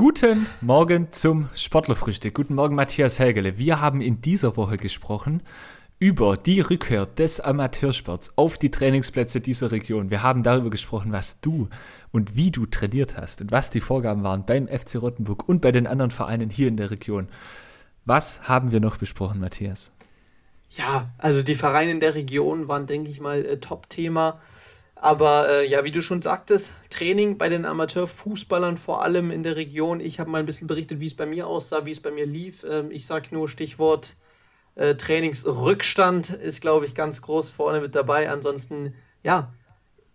Guten Morgen zum Sportlerfrühstück. Guten Morgen, Matthias Helgele. Wir haben in dieser Woche gesprochen über die Rückkehr des Amateursports auf die Trainingsplätze dieser Region. Wir haben darüber gesprochen, was du und wie du trainiert hast und was die Vorgaben waren beim FC Rottenburg und bei den anderen Vereinen hier in der Region. Was haben wir noch besprochen, Matthias? Ja, also die Vereine in der Region waren, denke ich mal, äh, Top-Thema. Aber äh, ja, wie du schon sagtest, Training bei den Amateurfußballern vor allem in der Region. Ich habe mal ein bisschen berichtet, wie es bei mir aussah, wie es bei mir lief. Ähm, ich sage nur Stichwort äh, Trainingsrückstand ist, glaube ich, ganz groß vorne mit dabei. Ansonsten, ja,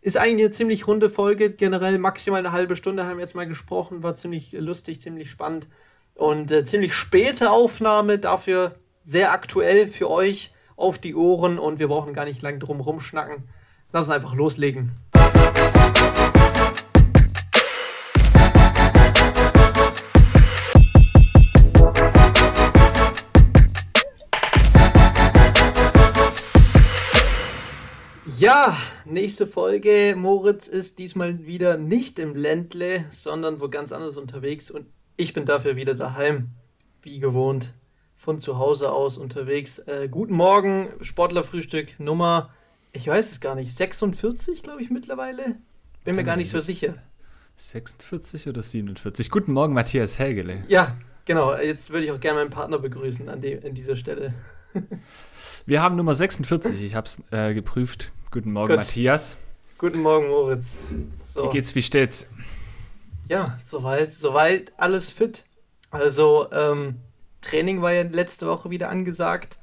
ist eigentlich eine ziemlich runde Folge. Generell maximal eine halbe Stunde haben wir jetzt mal gesprochen. War ziemlich lustig, ziemlich spannend. Und äh, ziemlich späte Aufnahme, dafür sehr aktuell für euch auf die Ohren. Und wir brauchen gar nicht lang drum rumschnacken. Lass uns einfach loslegen. Ja, nächste Folge. Moritz ist diesmal wieder nicht im Ländle, sondern wo ganz anders unterwegs und ich bin dafür wieder daheim, wie gewohnt, von zu Hause aus unterwegs. Äh, guten Morgen, Sportlerfrühstück Nummer, ich weiß es gar nicht, 46, glaube ich mittlerweile. Bin mir gar nicht so sicher. 46 oder 47? Guten Morgen, Matthias Helgele. Ja, genau. Jetzt würde ich auch gerne meinen Partner begrüßen an, de an dieser Stelle. Wir haben Nummer 46, ich habe es äh, geprüft. Guten Morgen, Gut. Matthias. Guten Morgen, Moritz. So. Wie geht's, wie steht's? Ja, soweit, soweit alles fit. Also, ähm, Training war ja letzte Woche wieder angesagt.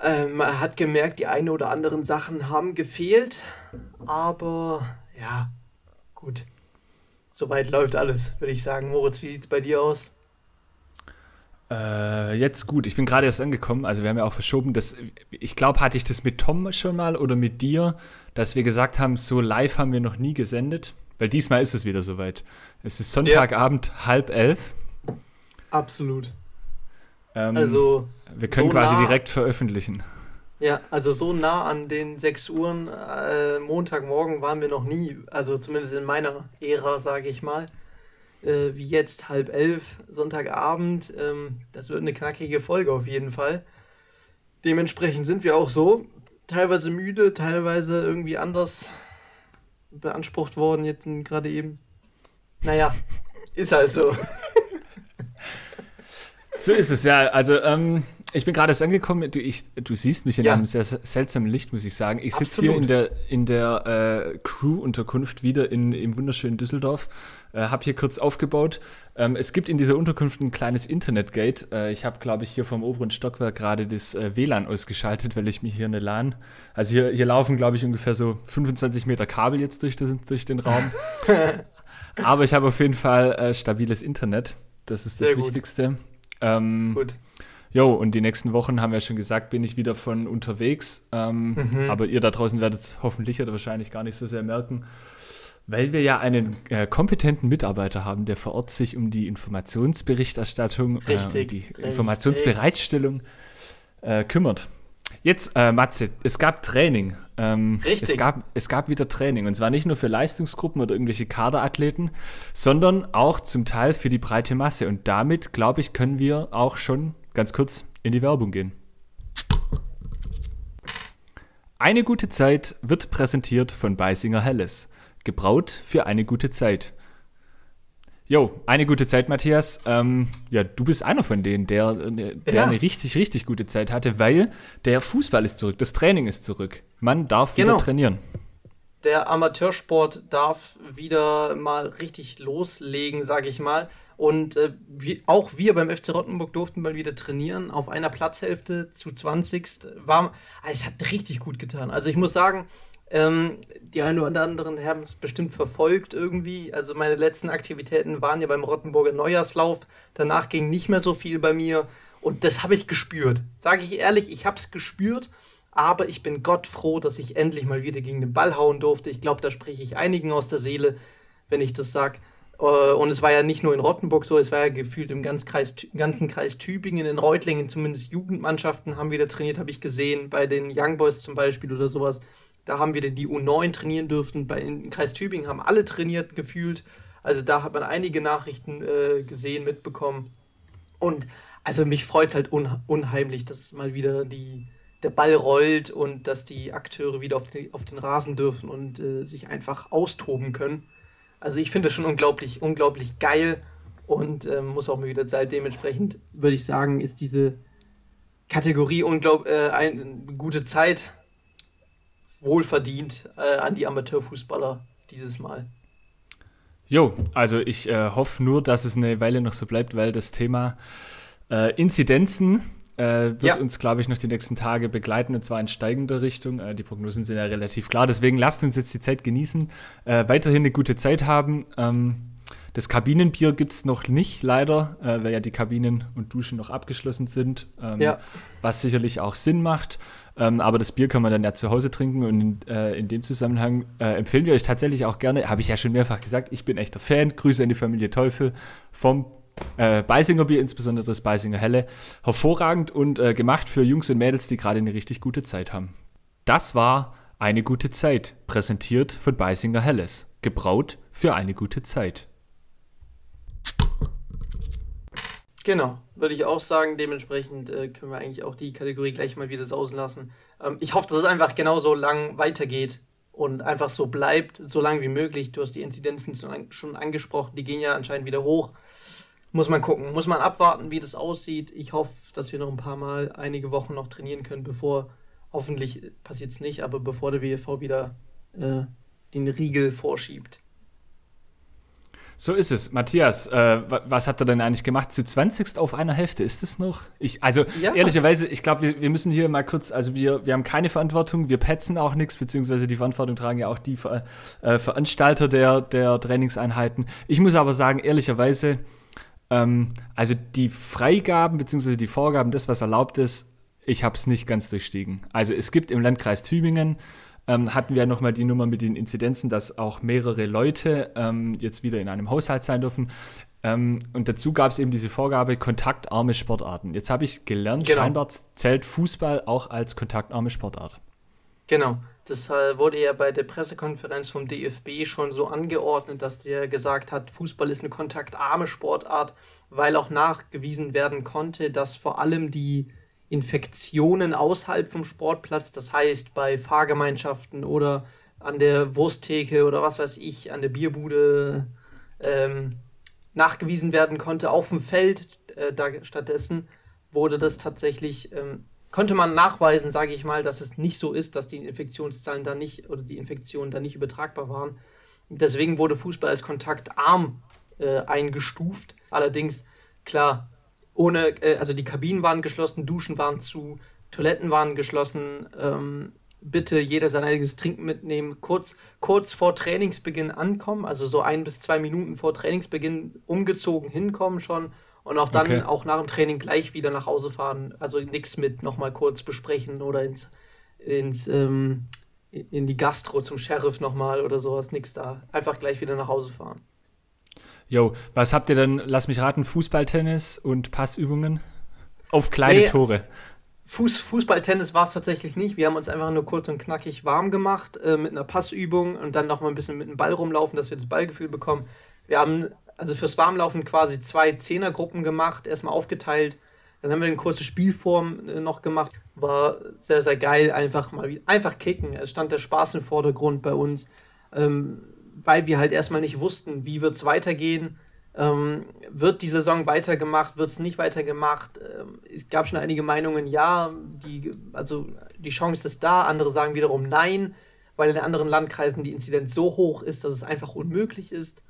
Ähm, man hat gemerkt, die eine oder anderen Sachen haben gefehlt. Aber ja, gut. Soweit läuft alles, würde ich sagen. Moritz, wie sieht es bei dir aus? Äh, jetzt gut, ich bin gerade erst angekommen, also wir haben ja auch verschoben, dass, ich glaube, hatte ich das mit Tom schon mal oder mit dir, dass wir gesagt haben, so live haben wir noch nie gesendet, weil diesmal ist es wieder soweit. Es ist Sonntagabend ja. halb elf. Absolut. Ähm, also wir können so quasi nah, direkt veröffentlichen. Ja, also so nah an den 6 Uhren äh, Montagmorgen waren wir noch nie, also zumindest in meiner Ära, sage ich mal äh, wie jetzt halb elf Sonntagabend. Ähm, das wird eine knackige Folge auf jeden Fall. Dementsprechend sind wir auch so. Teilweise müde, teilweise irgendwie anders beansprucht worden, jetzt gerade eben. Naja, ist halt so. So ist es, ja. Also, ähm, ich bin gerade erst angekommen. Du, ich, du siehst mich in ja. einem sehr seltsamen Licht, muss ich sagen. Ich sitze hier in der, in der äh, Crew-Unterkunft wieder in, im wunderschönen Düsseldorf. Äh, habe hier kurz aufgebaut. Ähm, es gibt in dieser Unterkunft ein kleines Internetgate. Äh, ich habe, glaube ich, hier vom oberen Stockwerk gerade das äh, WLAN ausgeschaltet, weil ich mir hier eine LAN. Also hier, hier laufen, glaube ich, ungefähr so 25 Meter Kabel jetzt durch, das, durch den Raum. Aber ich habe auf jeden Fall äh, stabiles Internet. Das ist das Sehr Wichtigste. Ähm, gut. Jo, und die nächsten Wochen haben wir schon gesagt, bin ich wieder von unterwegs. Ähm, mhm. Aber ihr da draußen werdet es hoffentlich oder wahrscheinlich gar nicht so sehr merken, weil wir ja einen äh, kompetenten Mitarbeiter haben, der vor Ort sich um die Informationsberichterstattung, richtig, äh, die richtig. Informationsbereitstellung äh, kümmert. Jetzt, äh, Matze, es gab Training. Ähm, Richtig. Es gab, es gab wieder Training. Und zwar nicht nur für Leistungsgruppen oder irgendwelche Kaderathleten, sondern auch zum Teil für die breite Masse. Und damit, glaube ich, können wir auch schon ganz kurz in die Werbung gehen. Eine gute Zeit wird präsentiert von Beisinger Helles. Gebraut für eine gute Zeit. Jo, eine gute Zeit, Matthias. Ähm, ja, du bist einer von denen, der, der ja. eine richtig, richtig gute Zeit hatte, weil der Fußball ist zurück, das Training ist zurück. Man darf genau. wieder trainieren. Der Amateursport darf wieder mal richtig loslegen, sage ich mal. Und äh, wie, auch wir beim FC Rottenburg durften mal wieder trainieren auf einer Platzhälfte zu 20. War, es hat richtig gut getan. Also ich muss sagen, ähm, die einen oder anderen haben es bestimmt verfolgt irgendwie. Also meine letzten Aktivitäten waren ja beim Rottenburger Neujahrslauf. Danach ging nicht mehr so viel bei mir. Und das habe ich gespürt. Sage ich ehrlich, ich habe es gespürt. Aber ich bin Gott froh, dass ich endlich mal wieder gegen den Ball hauen durfte. Ich glaube, da spreche ich einigen aus der Seele, wenn ich das sage. Äh, und es war ja nicht nur in Rottenburg so, es war ja gefühlt im ganzen Kreis, ganzen Kreis Tübingen, in Reutlingen, zumindest Jugendmannschaften haben wieder trainiert, habe ich gesehen, bei den Young Boys zum Beispiel oder sowas. Da haben wir die U9 trainieren dürfen. Bei, Im Kreis Tübingen haben alle trainiert gefühlt. Also da hat man einige Nachrichten äh, gesehen, mitbekommen. Und also mich freut halt un unheimlich, dass mal wieder die, der Ball rollt und dass die Akteure wieder auf den, auf den Rasen dürfen und äh, sich einfach austoben können. Also ich finde das schon unglaublich, unglaublich geil und ähm, muss auch mal wieder Zeit. Dementsprechend würde ich sagen, ist diese Kategorie unglaub, äh, eine gute Zeit wohlverdient äh, an die Amateurfußballer dieses Mal. Jo, also ich äh, hoffe nur, dass es eine Weile noch so bleibt, weil das Thema äh, Inzidenzen äh, wird ja. uns, glaube ich, noch die nächsten Tage begleiten und zwar in steigender Richtung. Äh, die Prognosen sind ja relativ klar. Deswegen lasst uns jetzt die Zeit genießen, äh, weiterhin eine gute Zeit haben. Ähm, das Kabinenbier gibt es noch nicht, leider, äh, weil ja die Kabinen und Duschen noch abgeschlossen sind, ähm, ja. was sicherlich auch Sinn macht. Ähm, aber das Bier kann man dann ja zu Hause trinken und in, äh, in dem Zusammenhang äh, empfehlen wir euch tatsächlich auch gerne, habe ich ja schon mehrfach gesagt, ich bin echter Fan, Grüße an die Familie Teufel vom äh, Beisinger Bier, insbesondere das Beisinger Helle. Hervorragend und äh, gemacht für Jungs und Mädels, die gerade eine richtig gute Zeit haben. Das war eine gute Zeit, präsentiert von Beisinger Helles. Gebraut für eine gute Zeit. Genau, würde ich auch sagen. Dementsprechend äh, können wir eigentlich auch die Kategorie gleich mal wieder sausen lassen. Ähm, ich hoffe, dass es einfach genauso lang weitergeht und einfach so bleibt, so lang wie möglich. Du hast die Inzidenzen schon angesprochen, die gehen ja anscheinend wieder hoch. Muss man gucken, muss man abwarten, wie das aussieht. Ich hoffe, dass wir noch ein paar Mal einige Wochen noch trainieren können, bevor, hoffentlich passiert es nicht, aber bevor der WFV wieder äh, den Riegel vorschiebt. So ist es. Matthias, äh, was habt ihr denn eigentlich gemacht? Zu 20. auf einer Hälfte, ist es noch? Ich, also ja. ehrlicherweise, ich glaube, wir, wir, müssen hier mal kurz, also wir, wir haben keine Verantwortung, wir petzen auch nichts, beziehungsweise die Verantwortung tragen ja auch die äh, Veranstalter der, der Trainingseinheiten. Ich muss aber sagen, ehrlicherweise, ähm, also die Freigaben, beziehungsweise die Vorgaben, das, was erlaubt ist, ich habe es nicht ganz durchstiegen. Also es gibt im Landkreis Tübingen ähm, hatten wir nochmal die Nummer mit den Inzidenzen, dass auch mehrere Leute ähm, jetzt wieder in einem Haushalt sein dürfen. Ähm, und dazu gab es eben diese Vorgabe kontaktarme Sportarten. Jetzt habe ich gelernt, genau. scheinbar zählt Fußball auch als kontaktarme Sportart. Genau. Das äh, wurde ja bei der Pressekonferenz vom DFB schon so angeordnet, dass der gesagt hat, Fußball ist eine kontaktarme Sportart, weil auch nachgewiesen werden konnte, dass vor allem die Infektionen außerhalb vom Sportplatz, das heißt bei Fahrgemeinschaften oder an der Wursttheke oder was weiß ich, an der Bierbude ähm, nachgewiesen werden konnte. Auf dem Feld äh, da stattdessen wurde das tatsächlich, ähm, konnte man nachweisen, sage ich mal, dass es nicht so ist, dass die Infektionszahlen da nicht oder die Infektionen da nicht übertragbar waren. Deswegen wurde Fußball als kontaktarm äh, eingestuft. Allerdings, klar, ohne, äh, also die Kabinen waren geschlossen, Duschen waren zu, Toiletten waren geschlossen. Ähm, bitte jeder sein eigenes Trinken mitnehmen. Kurz, kurz vor Trainingsbeginn ankommen, also so ein bis zwei Minuten vor Trainingsbeginn umgezogen hinkommen schon. Und auch dann, okay. auch nach dem Training gleich wieder nach Hause fahren. Also nichts mit nochmal kurz besprechen oder ins, ins ähm, in die Gastro zum Sheriff nochmal oder sowas. Nichts da. Einfach gleich wieder nach Hause fahren. Jo, was habt ihr denn, lass mich raten, Fußball, Tennis und Passübungen? Auf kleine nee, Tore. Fuß, Fußball, Tennis war es tatsächlich nicht. Wir haben uns einfach nur kurz und knackig warm gemacht äh, mit einer Passübung und dann noch mal ein bisschen mit dem Ball rumlaufen, dass wir das Ballgefühl bekommen. Wir haben also fürs Warmlaufen quasi zwei Zehnergruppen gemacht, erstmal aufgeteilt. Dann haben wir eine kurze Spielform äh, noch gemacht. War sehr, sehr geil. Einfach mal einfach kicken. Es stand der Spaß im Vordergrund bei uns. Ähm, weil wir halt erstmal nicht wussten, wie wird es weitergehen. Ähm, wird die Saison weitergemacht, wird es nicht weitergemacht? Ähm, es gab schon einige Meinungen, ja, die, also die Chance ist da, andere sagen wiederum nein, weil in anderen Landkreisen die Inzidenz so hoch ist, dass es einfach unmöglich ist.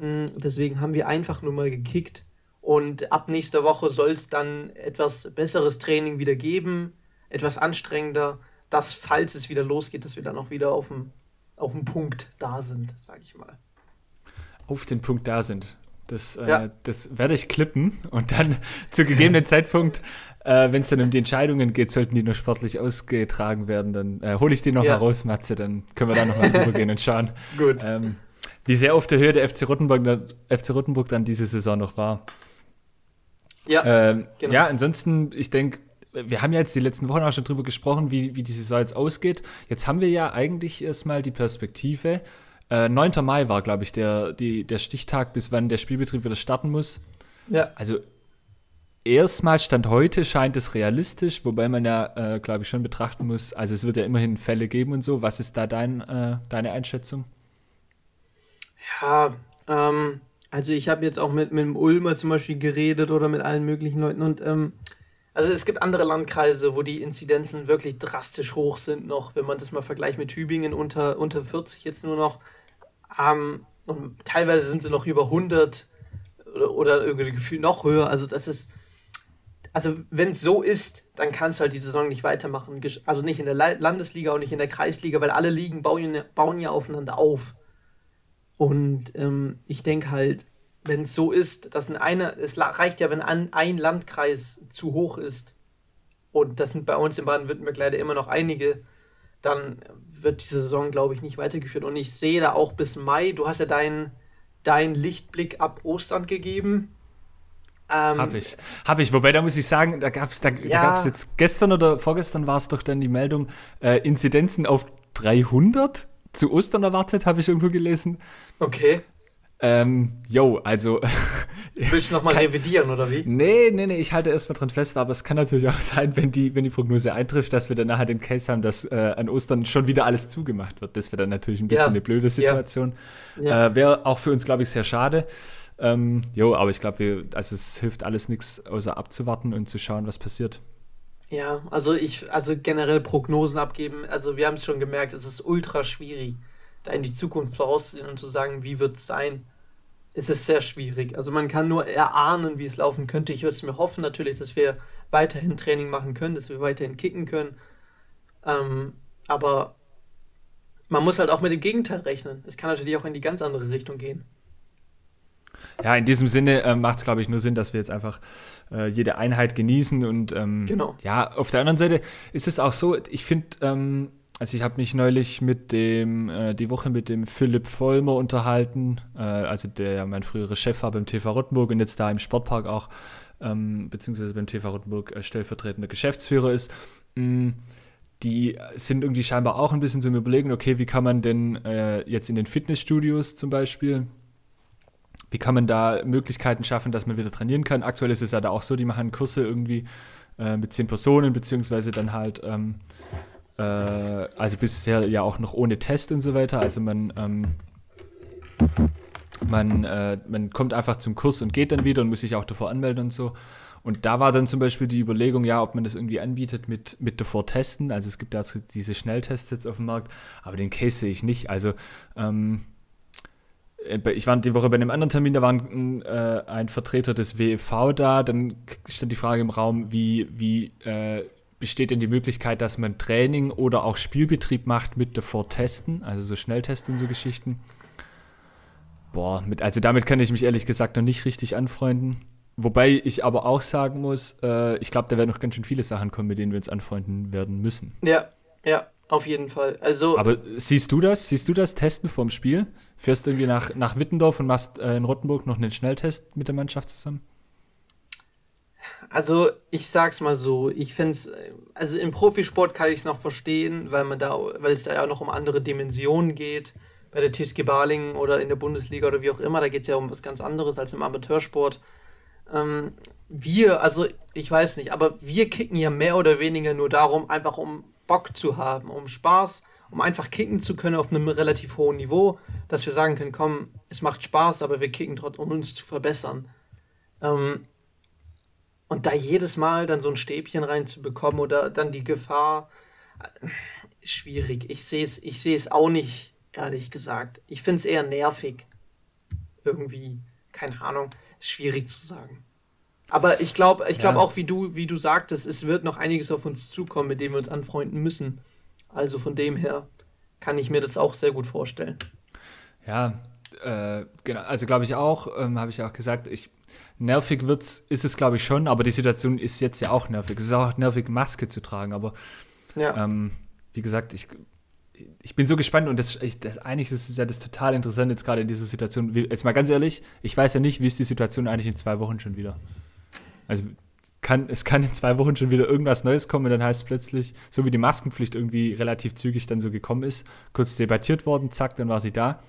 Ähm, deswegen haben wir einfach nur mal gekickt und ab nächster Woche soll es dann etwas besseres Training wieder geben, etwas anstrengender, dass falls es wieder losgeht, dass wir dann auch wieder auf dem auf den Punkt da sind, sage ich mal. Auf den Punkt da sind. Das, äh, ja. das werde ich klippen und dann zu gegebenen Zeitpunkt, äh, wenn es dann um die Entscheidungen geht, sollten die nur sportlich ausgetragen werden, dann äh, hole ich die noch ja. mal raus, Matze, dann können wir da noch mal drüber gehen und schauen, Gut. Ähm, wie sehr auf der Höhe der FC Rottenburg, der FC Rottenburg dann diese Saison noch war. Ja, ähm, genau. ja ansonsten, ich denke, wir haben ja jetzt die letzten Wochen auch schon drüber gesprochen, wie, wie die Saison jetzt ausgeht. Jetzt haben wir ja eigentlich erstmal die Perspektive, Äh, 9. Mai war, glaube ich, der, die, der Stichtag, bis wann der Spielbetrieb wieder starten muss. Ja. Also erstmal Stand heute scheint es realistisch, wobei man ja, äh, glaube ich, schon betrachten muss, also es wird ja immerhin Fälle geben und so. Was ist da dein, äh, deine Einschätzung? Ja, ähm, also ich habe jetzt auch mit, mit dem Ulmer zum Beispiel geredet oder mit allen möglichen Leuten und ähm, also es gibt andere Landkreise, wo die Inzidenzen wirklich drastisch hoch sind noch, wenn man das mal vergleicht mit Tübingen unter, unter 40 jetzt nur noch. Ähm, und teilweise sind sie noch über 100 oder, oder irgendwie Gefühl noch höher. Also das ist, also wenn es so ist, dann kannst du halt die Saison nicht weitermachen. Also nicht in der Landesliga und nicht in der Kreisliga, weil alle Ligen bauen, bauen ja aufeinander auf. Und ähm, ich denke halt, wenn es so ist, dass in einer, es reicht ja, wenn ein, ein Landkreis zu hoch ist, und das sind bei uns in Baden-Württemberg leider immer noch einige, dann wird diese Saison, glaube ich, nicht weitergeführt. Und ich sehe da auch bis Mai, du hast ja deinen dein Lichtblick ab Ostern gegeben. Ähm, hab ich. Hab ich. Wobei, da muss ich sagen, da gab es da, ja. da jetzt gestern oder vorgestern war es doch dann die Meldung, äh, Inzidenzen auf 300 zu Ostern erwartet, habe ich irgendwo gelesen. Okay. Ähm, yo, also. Willst du nochmal revidieren, oder wie? Nee, nee, nee, ich halte erstmal dran fest, aber es kann natürlich auch sein, wenn die, wenn die Prognose eintrifft, dass wir dann nachher den Case haben, dass äh, an Ostern schon wieder alles zugemacht wird. Das wäre dann natürlich ein bisschen ja. eine blöde Situation. Ja. Ja. Äh, wäre auch für uns, glaube ich, sehr schade. Ähm, jo, aber ich glaube, also es hilft alles nichts, außer abzuwarten und zu schauen, was passiert. Ja, also ich, also generell Prognosen abgeben, also wir haben es schon gemerkt, es ist ultra schwierig, da in die Zukunft vorauszusehen und zu sagen, wie wird es sein. Es ist sehr schwierig. Also man kann nur erahnen, wie es laufen könnte. Ich würde es mir hoffen natürlich, dass wir weiterhin Training machen können, dass wir weiterhin kicken können. Ähm, aber man muss halt auch mit dem Gegenteil rechnen. Es kann natürlich auch in die ganz andere Richtung gehen. Ja, in diesem Sinne äh, macht es, glaube ich, nur Sinn, dass wir jetzt einfach äh, jede Einheit genießen. Und ähm, genau. ja, auf der anderen Seite ist es auch so, ich finde, ähm, also ich habe mich neulich mit dem, äh, die Woche mit dem Philipp Vollmer unterhalten, äh, also der ja mein früherer Chef war beim TV Rottenburg und jetzt da im Sportpark auch, ähm, beziehungsweise beim TV Rottenburg äh, stellvertretender Geschäftsführer ist. Mm, die sind irgendwie scheinbar auch ein bisschen zum Überlegen, okay, wie kann man denn äh, jetzt in den Fitnessstudios zum Beispiel wie kann man da Möglichkeiten schaffen, dass man wieder trainieren kann? Aktuell ist es ja da auch so, die machen Kurse irgendwie äh, mit zehn Personen, beziehungsweise dann halt, ähm, äh, also bisher ja auch noch ohne Test und so weiter. Also man, ähm, man, äh, man kommt einfach zum Kurs und geht dann wieder und muss sich auch davor anmelden und so. Und da war dann zum Beispiel die Überlegung, ja, ob man das irgendwie anbietet mit, mit davor testen. Also es gibt dazu diese Schnelltests jetzt auf dem Markt, aber den Case sehe ich nicht. Also ähm, äh, ich war die Woche bei einem anderen Termin, da war ein, äh, ein Vertreter des WEV da, dann stand die Frage im Raum, wie, wie äh, besteht denn die Möglichkeit, dass man Training oder auch Spielbetrieb macht mit davor testen, also so Schnelltests und so Geschichten. Boah, mit, also damit kann ich mich ehrlich gesagt noch nicht richtig anfreunden. Wobei ich aber auch sagen muss, äh, ich glaube, da werden noch ganz schön viele Sachen kommen, mit denen wir uns anfreunden werden müssen. Ja, ja, auf jeden Fall. Also, aber siehst du das? Siehst du das Testen vorm Spiel? Fährst du irgendwie nach, nach Wittendorf und machst äh, in Rottenburg noch einen Schnelltest mit der Mannschaft zusammen? Also, ich sag's mal so, ich find's, also im Profisport kann ich es noch verstehen, weil man da, weil es da ja noch um andere Dimensionen geht. Bei der TSG Balingen oder in der Bundesliga oder wie auch immer, da geht es ja um was ganz anderes als im Amateursport. Ähm, wir, also ich weiß nicht, aber wir kicken ja mehr oder weniger nur darum, einfach um Bock zu haben, um Spaß, um einfach kicken zu können auf einem relativ hohen Niveau, dass wir sagen können, komm, es macht Spaß, aber wir kicken trotzdem, um uns zu verbessern. Ähm, und da jedes Mal dann so ein Stäbchen reinzubekommen oder dann die Gefahr, äh, schwierig. Ich sehe es ich seh's auch nicht, ehrlich gesagt. Ich finde es eher nervig. Irgendwie, keine Ahnung, schwierig zu sagen. Aber ich glaube ich glaub ja. auch, wie du, wie du sagtest, es wird noch einiges auf uns zukommen, mit dem wir uns anfreunden müssen. Also von dem her kann ich mir das auch sehr gut vorstellen. Ja, äh, genau, also glaube ich auch, ähm, habe ich auch gesagt, ich, nervig wird's, ist es glaube ich schon, aber die Situation ist jetzt ja auch nervig. Es ist auch nervig, Maske zu tragen, aber ja. ähm, wie gesagt, ich, ich bin so gespannt und das, ich, das eigentlich ist ja das total interessant jetzt gerade in dieser Situation. Jetzt mal ganz ehrlich, ich weiß ja nicht, wie ist die Situation eigentlich in zwei Wochen schon wieder. Also kann, es kann in zwei Wochen schon wieder irgendwas Neues kommen und dann heißt es plötzlich, so wie die Maskenpflicht irgendwie relativ zügig dann so gekommen ist, kurz debattiert worden, zack, dann war sie da.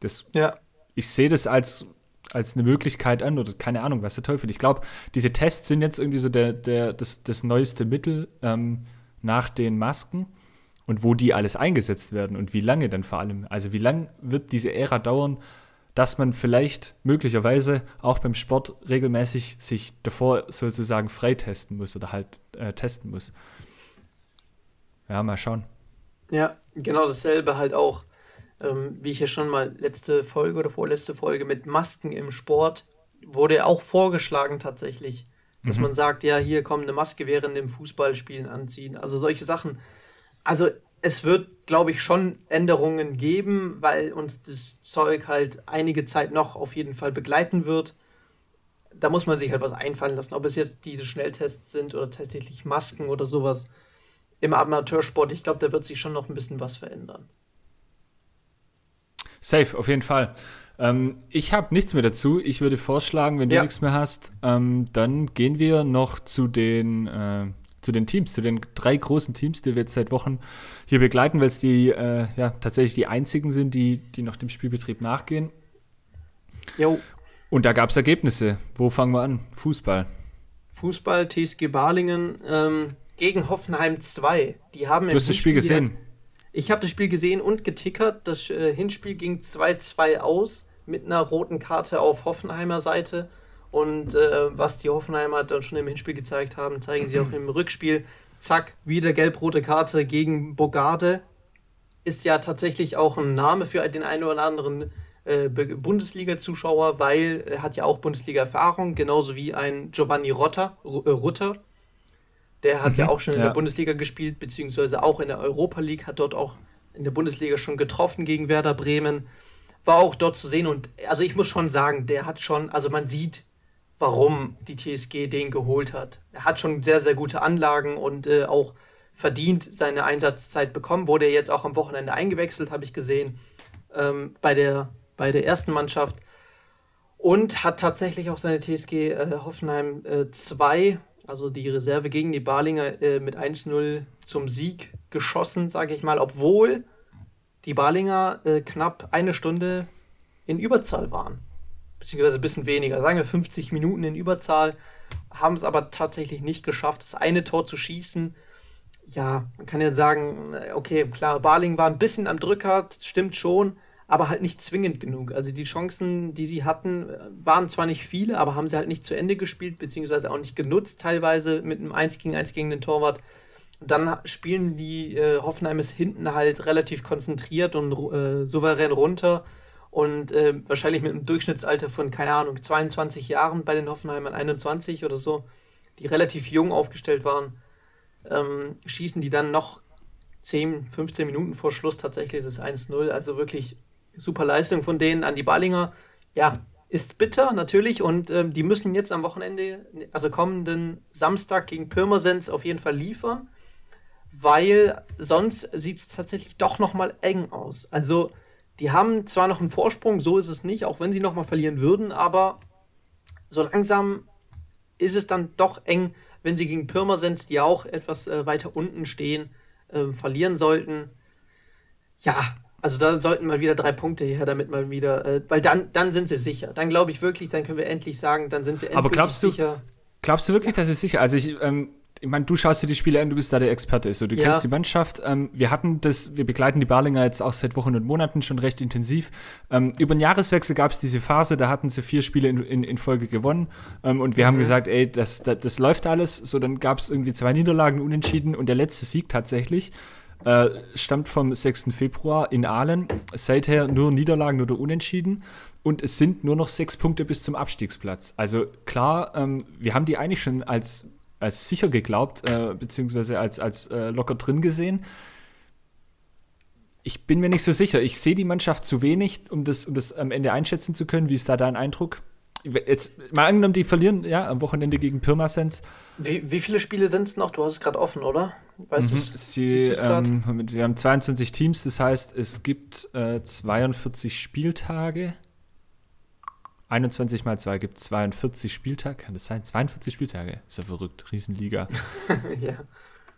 Das, ja. Ich sehe das als, als eine Möglichkeit an oder keine Ahnung, was der Teufel. Ich glaube, diese Tests sind jetzt irgendwie so der, der, das, das neueste Mittel ähm, nach den Masken und wo die alles eingesetzt werden und wie lange dann vor allem. Also wie lange wird diese Ära dauern, dass man vielleicht möglicherweise auch beim Sport regelmäßig sich davor sozusagen freitesten muss oder halt äh, testen muss. Ja, mal schauen. Ja, genau dasselbe halt auch, ähm, wie ich ja schon mal letzte Folge oder vorletzte Folge mit Masken im Sport wurde auch vorgeschlagen tatsächlich, dass mhm. man sagt, ja, hier kommt eine Maske während dem Fußballspielen anziehen. Also solche Sachen. Also es wird, glaube ich, schon Änderungen geben, weil uns das Zeug halt einige Zeit noch auf jeden Fall begleiten wird. Da muss man sich halt was einfallen lassen, ob es jetzt diese Schnelltests sind oder tatsächlich Masken oder sowas. Im Amateursport, ich glaube, da wird sich schon noch ein bisschen was verändern. Safe, auf jeden Fall. Ähm, ich habe nichts mehr dazu. Ich würde vorschlagen, wenn du ja. nichts mehr hast, ähm, dann gehen wir noch zu den äh, zu den Teams, zu den drei großen Teams, die wir jetzt seit Wochen hier begleiten, weil es die äh, ja tatsächlich die einzigen sind, die, die noch dem Spielbetrieb nachgehen. Jo. Und da gab es Ergebnisse. Wo fangen wir an? Fußball. Fußball, TSG Balingen ähm, gegen Hoffenheim 2. Die haben du hast das Spiel gesehen? Ich habe das Spiel gesehen und getickert. Das äh, Hinspiel ging 2-2 aus mit einer roten Karte auf Hoffenheimer Seite. Und äh, was die Hoffenheimer dann schon im Hinspiel gezeigt haben, zeigen sie auch im Rückspiel. Zack, wieder gelb-rote Karte gegen Bogarde. Ist ja tatsächlich auch ein Name für den einen oder anderen äh, Bundesliga-Zuschauer, weil er hat ja auch Bundesliga-Erfahrung, genauso wie ein Giovanni Rotter, äh, Rutter. Der hat mhm, ja auch schon in ja. der Bundesliga gespielt, beziehungsweise auch in der Europa League, hat dort auch in der Bundesliga schon getroffen gegen Werder Bremen. War auch dort zu sehen und also ich muss schon sagen, der hat schon, also man sieht, warum die TSG den geholt hat. Er hat schon sehr, sehr gute Anlagen und äh, auch verdient seine Einsatzzeit bekommen. Wurde jetzt auch am Wochenende eingewechselt, habe ich gesehen, ähm, bei, der, bei der ersten Mannschaft. Und hat tatsächlich auch seine TSG äh, Hoffenheim 2, äh, also die Reserve gegen die Balinger, äh, mit 1-0 zum Sieg geschossen, sage ich mal, obwohl die Balinger äh, knapp eine Stunde in Überzahl waren. Beziehungsweise ein bisschen weniger, sagen wir 50 Minuten in Überzahl, haben es aber tatsächlich nicht geschafft, das eine Tor zu schießen. Ja, man kann ja sagen, okay, klar, Barling war ein bisschen am Drücker, stimmt schon, aber halt nicht zwingend genug. Also die Chancen, die sie hatten, waren zwar nicht viele, aber haben sie halt nicht zu Ende gespielt, beziehungsweise auch nicht genutzt, teilweise mit einem 1 gegen 1 gegen den Torwart. Und dann spielen die äh, Hoffenheimes hinten halt relativ konzentriert und äh, souverän runter und äh, wahrscheinlich mit einem Durchschnittsalter von, keine Ahnung, 22 Jahren bei den Hoffenheimern 21 oder so, die relativ jung aufgestellt waren, ähm, schießen die dann noch 10, 15 Minuten vor Schluss tatsächlich das 1-0. Also wirklich super Leistung von denen an die Ballinger. Ja, ist bitter natürlich und ähm, die müssen jetzt am Wochenende, also kommenden Samstag gegen Pirmasens auf jeden Fall liefern, weil sonst sieht es tatsächlich doch nochmal eng aus. Also die haben zwar noch einen Vorsprung, so ist es nicht, auch wenn sie nochmal verlieren würden, aber so langsam ist es dann doch eng, wenn sie gegen Pirmasens, die auch etwas äh, weiter unten stehen, äh, verlieren sollten. Ja, also da sollten mal wieder drei Punkte her, damit mal wieder, äh, weil dann, dann sind sie sicher. Dann glaube ich wirklich, dann können wir endlich sagen, dann sind sie endlich aber glaubst du, sicher. Glaubst du wirklich, dass es sicher? Also ich, ähm, ich meine, du schaust dir die Spiele an, du bist da der Experte. So, du ja. kennst die Mannschaft. Ähm, wir hatten das, wir begleiten die Barlinger jetzt auch seit Wochen und Monaten schon recht intensiv. Ähm, über den Jahreswechsel gab es diese Phase, da hatten sie vier Spiele in, in, in Folge gewonnen. Ähm, und wir mhm. haben gesagt, ey, das, das, das läuft alles. So, dann gab es irgendwie zwei Niederlagen unentschieden und der letzte Sieg tatsächlich. Äh, stammt vom 6. Februar in Aalen. Seither nur Niederlagen oder Unentschieden. Und es sind nur noch sechs Punkte bis zum Abstiegsplatz. Also klar, ähm, wir haben die eigentlich schon als als sicher geglaubt, äh, beziehungsweise als, als äh, locker drin gesehen. Ich bin mir nicht so sicher. Ich sehe die Mannschaft zu wenig, um das, um das am Ende einschätzen zu können. Wie ist da dein Eindruck? Jetzt mal angenommen, die verlieren ja am Wochenende gegen Pirmasens. Wie, wie viele Spiele sind es noch? Du hast es gerade offen, oder? Weißt mhm. Sie, ähm, wir haben 22 Teams, das heißt, es gibt äh, 42 Spieltage. 21 mal 2 gibt 42 Spieltage. Kann das sein? 42 Spieltage. Ist ja verrückt. Riesenliga. ja.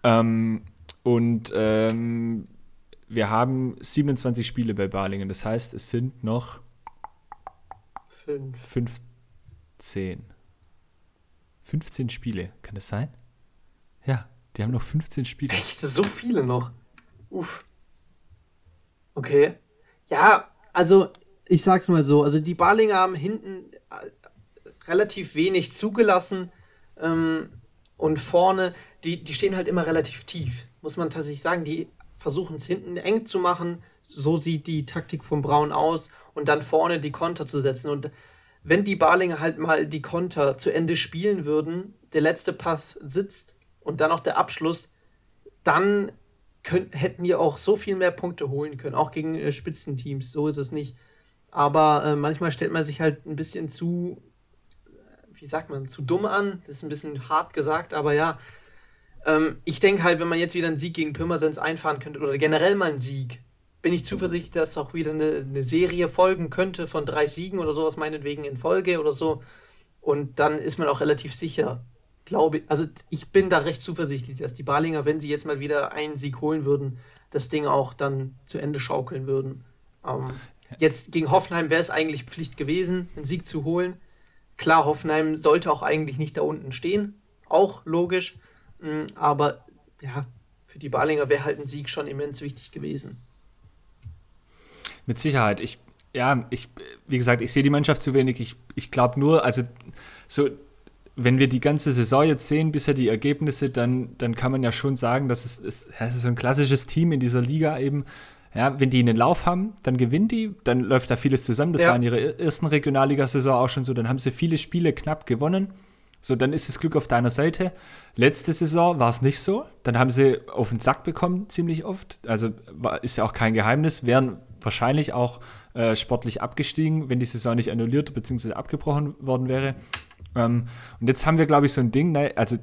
Ähm, und ähm, wir haben 27 Spiele bei Balingen. Das heißt, es sind noch Fünf. 15. 15 Spiele, kann das sein? Ja, die haben noch 15 Spiele. Echt? So viele noch? Uff. Okay. Ja, also ich sag's mal so, also die Balinger haben hinten äh, relativ wenig zugelassen ähm, und vorne, die, die stehen halt immer relativ tief, muss man tatsächlich sagen. Die versuchen es hinten eng zu machen, so sieht die Taktik von Braun aus und dann vorne die Konter zu setzen. Und wenn die Balinger halt mal die Konter zu Ende spielen würden, der letzte Pass sitzt und dann noch der Abschluss, dann könnt, hätten wir auch so viel mehr Punkte holen können, auch gegen äh, Spitzenteams. So ist es nicht. Aber äh, manchmal stellt man sich halt ein bisschen zu, wie sagt man, zu dumm an. Das ist ein bisschen hart gesagt, aber ja. Ähm, ich denke halt, wenn man jetzt wieder einen Sieg gegen Pirmasens einfahren könnte oder generell mal einen Sieg, bin ich zuversichtlich, dass auch wieder eine, eine Serie folgen könnte von drei Siegen oder sowas, meinetwegen in Folge oder so. Und dann ist man auch relativ sicher, glaube ich. Also ich bin da recht zuversichtlich, dass die Balinger, wenn sie jetzt mal wieder einen Sieg holen würden, das Ding auch dann zu Ende schaukeln würden. Ähm, jetzt gegen Hoffenheim wäre es eigentlich Pflicht gewesen, einen Sieg zu holen. Klar, Hoffenheim sollte auch eigentlich nicht da unten stehen, auch logisch. Mm, aber ja, für die Balinger wäre halt ein Sieg schon immens wichtig gewesen. Mit Sicherheit. Ich, ja, ich, wie gesagt, ich sehe die Mannschaft zu wenig. Ich, ich glaube nur, also so, wenn wir die ganze Saison jetzt sehen, bisher die Ergebnisse, dann, dann kann man ja schon sagen, dass es, es, es ist so ein klassisches Team in dieser Liga eben. Ja, wenn die einen Lauf haben, dann gewinnen die, dann läuft da vieles zusammen. Das ja. war in ihrer ersten Regionalligasaison auch schon so. Dann haben sie viele Spiele knapp gewonnen. So, dann ist das Glück auf deiner Seite. Letzte Saison war es nicht so. Dann haben sie auf den Sack bekommen, ziemlich oft. Also war, ist ja auch kein Geheimnis. Wären wahrscheinlich auch äh, sportlich abgestiegen, wenn die Saison nicht annulliert bzw. abgebrochen worden wäre. Ähm, und jetzt haben wir, glaube ich, so ein Ding, ne, also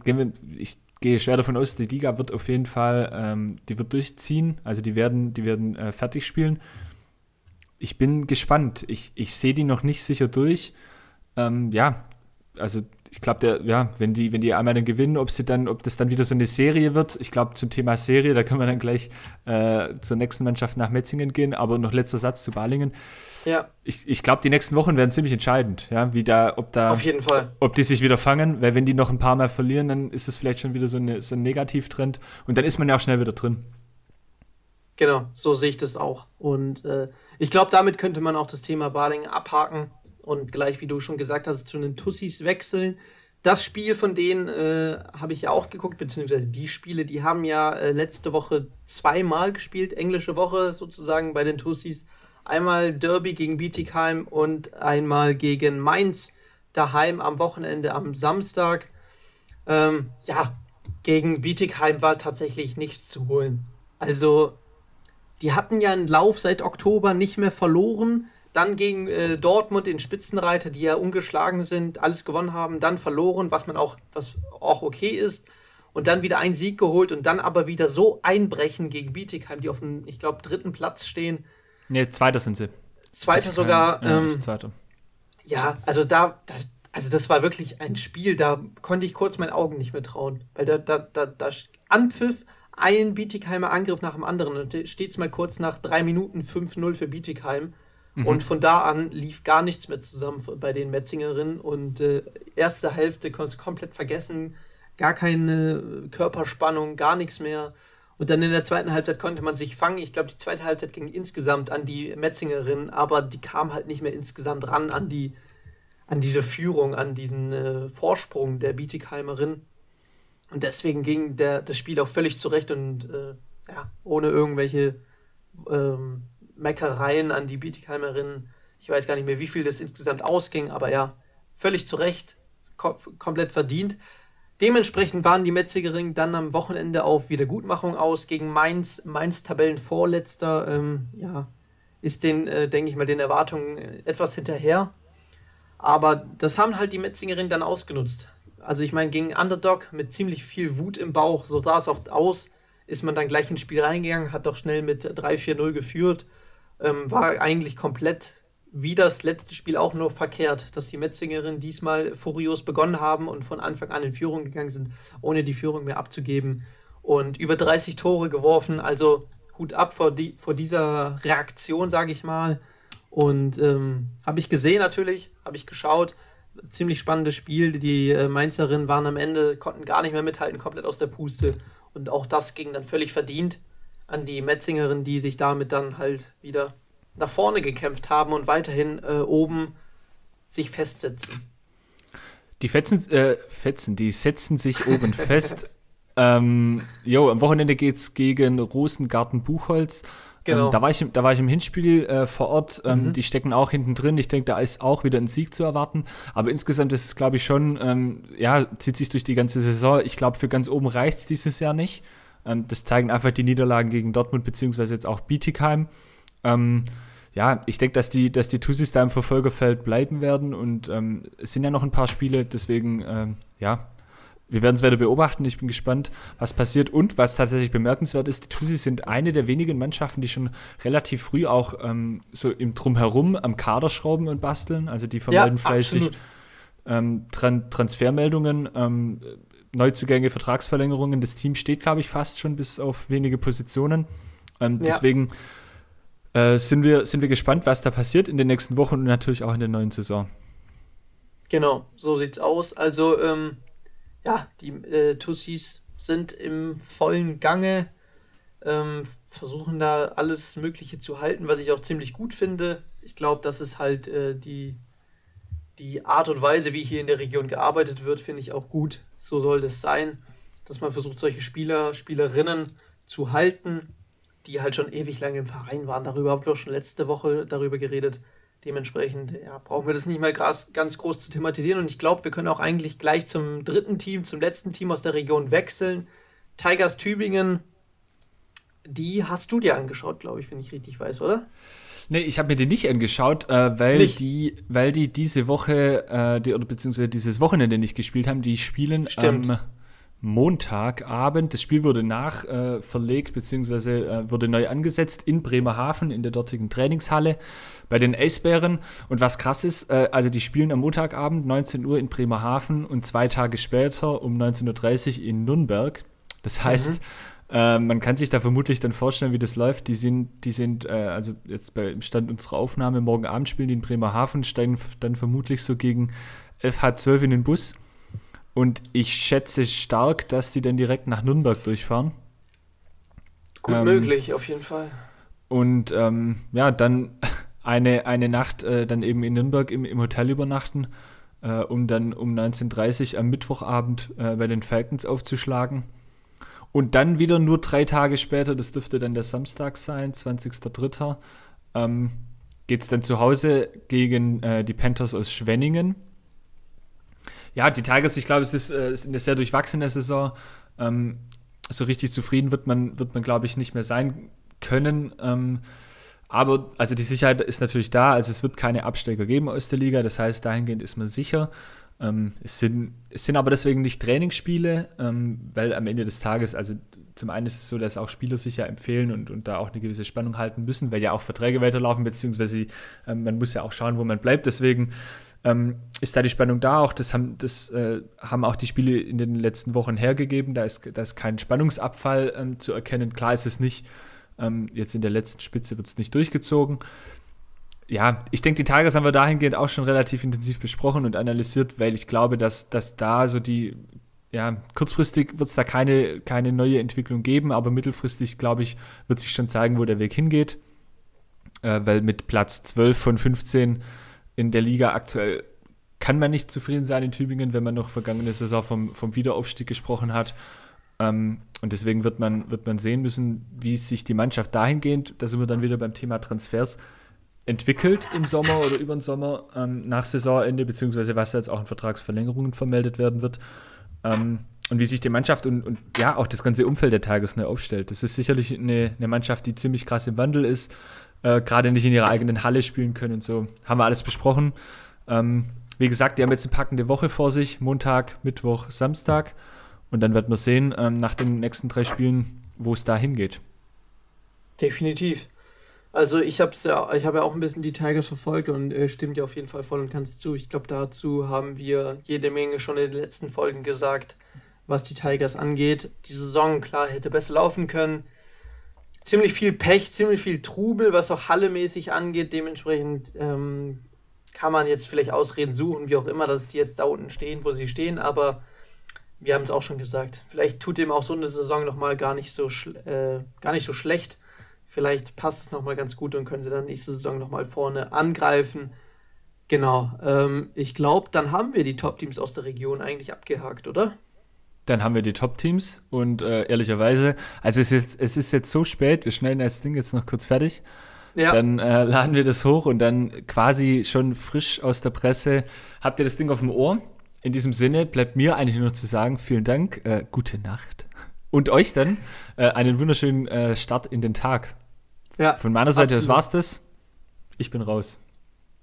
ich gehe schwer davon aus, die Liga wird auf jeden Fall, ähm, die wird durchziehen, also die werden, die werden äh, fertig spielen. Ich bin gespannt. Ich, ich sehe die noch nicht sicher durch. Ähm, ja, also ich glaube, ja, wenn die, wenn die einmal dann gewinnen, ob sie dann, ob das dann wieder so eine Serie wird. Ich glaube, zum Thema Serie, da können wir dann gleich äh, zur nächsten Mannschaft nach Metzingen gehen, aber noch letzter Satz zu Balingen. Ja. Ich, ich glaube, die nächsten Wochen werden ziemlich entscheidend, ja, wie da, ob da, auf jeden Fall, ob die sich wieder fangen, weil wenn die noch ein paar Mal verlieren, dann ist es vielleicht schon wieder so, eine, so ein Negativtrend und dann ist man ja auch schnell wieder drin. Genau, so sehe ich das auch. Und äh, ich glaube, damit könnte man auch das Thema Balingen abhaken und gleich, wie du schon gesagt hast, zu den Tussis wechseln. Das Spiel von denen äh, habe ich ja auch geguckt, beziehungsweise die Spiele, die haben ja äh, letzte Woche zweimal gespielt, englische Woche sozusagen bei den Tussis. Einmal Derby gegen Bietigheim und einmal gegen Mainz daheim am Wochenende am Samstag. Ähm, ja, gegen Bietigheim war tatsächlich nichts zu holen. Also, die hatten ja einen Lauf seit Oktober nicht mehr verloren dann gegen äh, Dortmund den Spitzenreiter, die ja ungeschlagen sind, alles gewonnen haben, dann verloren, was man auch, was auch okay ist. Und dann wieder einen Sieg geholt und dann aber wieder so einbrechen gegen Bietigheim, die auf dem, ich glaube, dritten Platz stehen. Nee, zweiter sind sie. Zweiter sogar. Ja, ähm, zweiter. ja, also da, das, also das war wirklich ein Spiel, da konnte ich kurz meinen Augen nicht mehr trauen. Weil da, da, da, da anpfiff ein Bietigheimer Angriff nach dem anderen. Und steht es mal kurz nach drei Minuten 5-0 für Bietigheim. Mhm. Und von da an lief gar nichts mehr zusammen bei den Metzingerinnen. Und äh, erste Hälfte konntest komplett vergessen. Gar keine Körperspannung, gar nichts mehr. Und dann in der zweiten Halbzeit konnte man sich fangen. Ich glaube, die zweite Halbzeit ging insgesamt an die Metzingerinnen, aber die kam halt nicht mehr insgesamt ran an die an diese Führung, an diesen äh, Vorsprung der Bietigheimerin. Und deswegen ging der, das Spiel auch völlig zurecht und äh, ja, ohne irgendwelche ähm, Meckereien an die Bietigheimerin. Ich weiß gar nicht mehr, wie viel das insgesamt ausging, aber ja, völlig zu Recht, kom komplett verdient. Dementsprechend waren die Metzigerinnen dann am Wochenende auf Wiedergutmachung aus gegen Mainz. Mainz Tabellenvorletzter, ähm, ja, ist den, äh, denke ich mal, den Erwartungen etwas hinterher. Aber das haben halt die Metzingerinnen dann ausgenutzt. Also ich meine, gegen Underdog mit ziemlich viel Wut im Bauch, so sah es auch aus, ist man dann gleich ins Spiel reingegangen, hat doch schnell mit 3-4-0 geführt ähm, war eigentlich komplett wie das letzte Spiel auch nur verkehrt, dass die Metzingerinnen diesmal furios begonnen haben und von Anfang an in Führung gegangen sind, ohne die Führung mehr abzugeben und über 30 Tore geworfen. Also Hut ab vor, die, vor dieser Reaktion, sage ich mal. Und ähm, habe ich gesehen natürlich, habe ich geschaut. Ziemlich spannendes Spiel. Die äh, Mainzerinnen waren am Ende, konnten gar nicht mehr mithalten, komplett aus der Puste. Und auch das ging dann völlig verdient an die Metzingerinnen, die sich damit dann halt wieder nach vorne gekämpft haben und weiterhin äh, oben sich festsetzen. Die Fetzen, äh, Fetzen, die setzen sich oben fest. Ähm, jo, am Wochenende geht's gegen Rosengarten Buchholz. Genau. Ähm, da, war ich, da war ich im Hinspiel äh, vor Ort. Ähm, mhm. Die stecken auch hinten drin. Ich denke, da ist auch wieder ein Sieg zu erwarten. Aber insgesamt ist es, glaube ich, schon, ähm, ja, zieht sich durch die ganze Saison. Ich glaube, für ganz oben reicht's dieses Jahr nicht. Ähm, das zeigen einfach die Niederlagen gegen Dortmund, beziehungsweise jetzt auch Bietigheim. Ähm, ja, ich denke, dass die, dass die Tussis da im Verfolgerfeld bleiben werden und ähm, es sind ja noch ein paar Spiele, deswegen, ähm, ja, wir werden es weiter beobachten. Ich bin gespannt, was passiert. Und was tatsächlich bemerkenswert ist, die Tussis sind eine der wenigen Mannschaften, die schon relativ früh auch ähm, so im Drumherum am Kader schrauben und basteln. Also die vermelden ja, fleißig ähm, Tran Transfermeldungen, ähm, Neuzugänge, Vertragsverlängerungen. Das Team steht, glaube ich, fast schon bis auf wenige Positionen. Ähm, ja. Deswegen äh, sind, wir, sind wir gespannt, was da passiert in den nächsten Wochen und natürlich auch in der neuen Saison. Genau, so sieht's aus. Also, ähm, ja, die äh, Tussis sind im vollen Gange, ähm, versuchen da alles Mögliche zu halten, was ich auch ziemlich gut finde. Ich glaube, das ist halt äh, die, die Art und Weise, wie hier in der Region gearbeitet wird, finde ich auch gut. So soll das sein, dass man versucht, solche Spieler, Spielerinnen zu halten die halt schon ewig lange im Verein waren. Darüber haben wir schon letzte Woche darüber geredet. Dementsprechend ja, brauchen wir das nicht mal ganz groß zu thematisieren. Und ich glaube, wir können auch eigentlich gleich zum dritten Team, zum letzten Team aus der Region wechseln. Tigers Tübingen, die hast du dir angeschaut, glaube ich, wenn ich richtig weiß, oder? Nee, ich habe mir die nicht angeschaut, äh, weil, nicht. Die, weil die diese Woche, äh, die, oder beziehungsweise dieses Wochenende nicht gespielt haben. Die spielen am ähm, Montagabend. Das Spiel wurde nachverlegt, äh, beziehungsweise äh, wurde neu angesetzt in Bremerhaven, in der dortigen Trainingshalle bei den Eisbären. Und was krass ist, äh, also die spielen am Montagabend 19 Uhr in Bremerhaven und zwei Tage später um 19.30 Uhr in Nürnberg. Das heißt, mhm. Äh, man kann sich da vermutlich dann vorstellen, wie das läuft. Die sind, die sind, äh, also jetzt beim Stand unserer Aufnahme, morgen Abend spielen die in Bremerhaven, steigen dann vermutlich so gegen elf, halb zwölf in den Bus und ich schätze stark, dass die dann direkt nach Nürnberg durchfahren. Gut ähm, möglich, auf jeden Fall. Und ähm, ja, dann eine, eine Nacht äh, dann eben in Nürnberg im, im Hotel übernachten, äh, um dann um 19.30 Uhr am Mittwochabend äh, bei den Falcons aufzuschlagen. Und dann wieder nur drei Tage später, das dürfte dann der Samstag sein, 20.03., ähm, geht es dann zu Hause gegen äh, die Panthers aus Schwenningen ja, die Tigers, ich glaube, es ist, äh, ist eine sehr durchwachsene Saison. Ähm, so richtig zufrieden wird man, wird man, glaube ich, nicht mehr sein können. Ähm, aber also die Sicherheit ist natürlich da. Also es wird keine Absteiger geben aus der Liga. Das heißt, dahingehend ist man sicher. Ähm, es, sind, es sind aber deswegen nicht Trainingsspiele, ähm, weil am Ende des Tages, also zum einen ist es so, dass auch Spieler sich ja empfehlen und, und da auch eine gewisse Spannung halten müssen, weil ja auch Verträge weiterlaufen, beziehungsweise ähm, man muss ja auch schauen, wo man bleibt. Deswegen ähm, ist da die Spannung da. Auch das haben, das, äh, haben auch die Spiele in den letzten Wochen hergegeben. Da ist, da ist kein Spannungsabfall ähm, zu erkennen. Klar ist es nicht. Ähm, jetzt in der letzten Spitze wird es nicht durchgezogen. Ja, ich denke, die Tigers haben wir dahingehend auch schon relativ intensiv besprochen und analysiert, weil ich glaube, dass, dass da so die, ja, kurzfristig wird es da keine, keine neue Entwicklung geben, aber mittelfristig, glaube ich, wird sich schon zeigen, wo der Weg hingeht. Äh, weil mit Platz 12 von 15 in der Liga aktuell kann man nicht zufrieden sein in Tübingen, wenn man noch vergangene Saison vom, vom Wiederaufstieg gesprochen hat. Ähm, und deswegen wird man, wird man sehen müssen, wie sich die Mannschaft dahingehend, da sind wir dann wieder beim Thema Transfers, entwickelt im Sommer oder über den Sommer ähm, nach Saisonende, beziehungsweise was jetzt auch in Vertragsverlängerungen vermeldet werden wird. Ähm, und wie sich die Mannschaft und, und ja auch das ganze Umfeld der Tages neu aufstellt. Das ist sicherlich eine, eine Mannschaft, die ziemlich krass im Wandel ist, äh, gerade nicht in ihrer eigenen Halle spielen können und so. Haben wir alles besprochen. Ähm, wie gesagt, die haben jetzt eine packende Woche vor sich. Montag, Mittwoch, Samstag. Und dann wird man sehen, ähm, nach den nächsten drei Spielen, wo es da hingeht. Definitiv. Also ich habe ja, ich habe ja auch ein bisschen die Tigers verfolgt und äh, stimmt ja auf jeden Fall voll und ganz zu. Ich glaube, dazu haben wir jede Menge schon in den letzten Folgen gesagt, was die Tigers angeht. Die Saison, klar, hätte besser laufen können. ziemlich viel Pech, ziemlich viel Trubel, was auch Halle-mäßig angeht. Dementsprechend ähm, kann man jetzt vielleicht Ausreden suchen, wie auch immer, dass die jetzt da unten stehen, wo sie stehen. Aber wir haben es auch schon gesagt. Vielleicht tut ihm auch so eine Saison nochmal gar so äh, gar nicht so schlecht. Vielleicht passt es nochmal ganz gut und können sie dann nächste Saison nochmal vorne angreifen. Genau. Ähm, ich glaube, dann haben wir die Top-Teams aus der Region eigentlich abgehakt, oder? Dann haben wir die Top-Teams und äh, ehrlicherweise, also es ist, es ist jetzt so spät, wir schneiden das Ding jetzt noch kurz fertig. Ja. Dann äh, laden wir das hoch und dann quasi schon frisch aus der Presse habt ihr das Ding auf dem Ohr. In diesem Sinne bleibt mir eigentlich nur zu sagen, vielen Dank, äh, gute Nacht. Und euch dann äh, einen wunderschönen äh, Start in den Tag. Ja, Von meiner Seite, absolut. das war's das. Ich bin raus.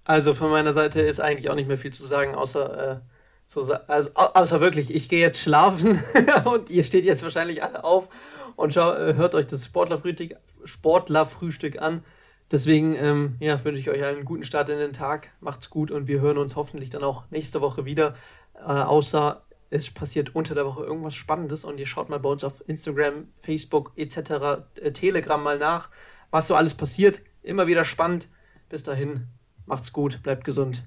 Also von meiner Seite ist eigentlich auch nicht mehr viel zu sagen, außer äh, so, also, außer wirklich, ich gehe jetzt schlafen und ihr steht jetzt wahrscheinlich alle auf und schau, äh, hört euch das Sportlerfrühstück, Sportlerfrühstück an. Deswegen ja, wünsche ich euch einen guten Start in den Tag. Macht's gut und wir hören uns hoffentlich dann auch nächste Woche wieder. Äh, außer es passiert unter der Woche irgendwas Spannendes und ihr schaut mal bei uns auf Instagram, Facebook etc., äh, Telegram mal nach, was so alles passiert. Immer wieder spannend. Bis dahin, macht's gut, bleibt gesund.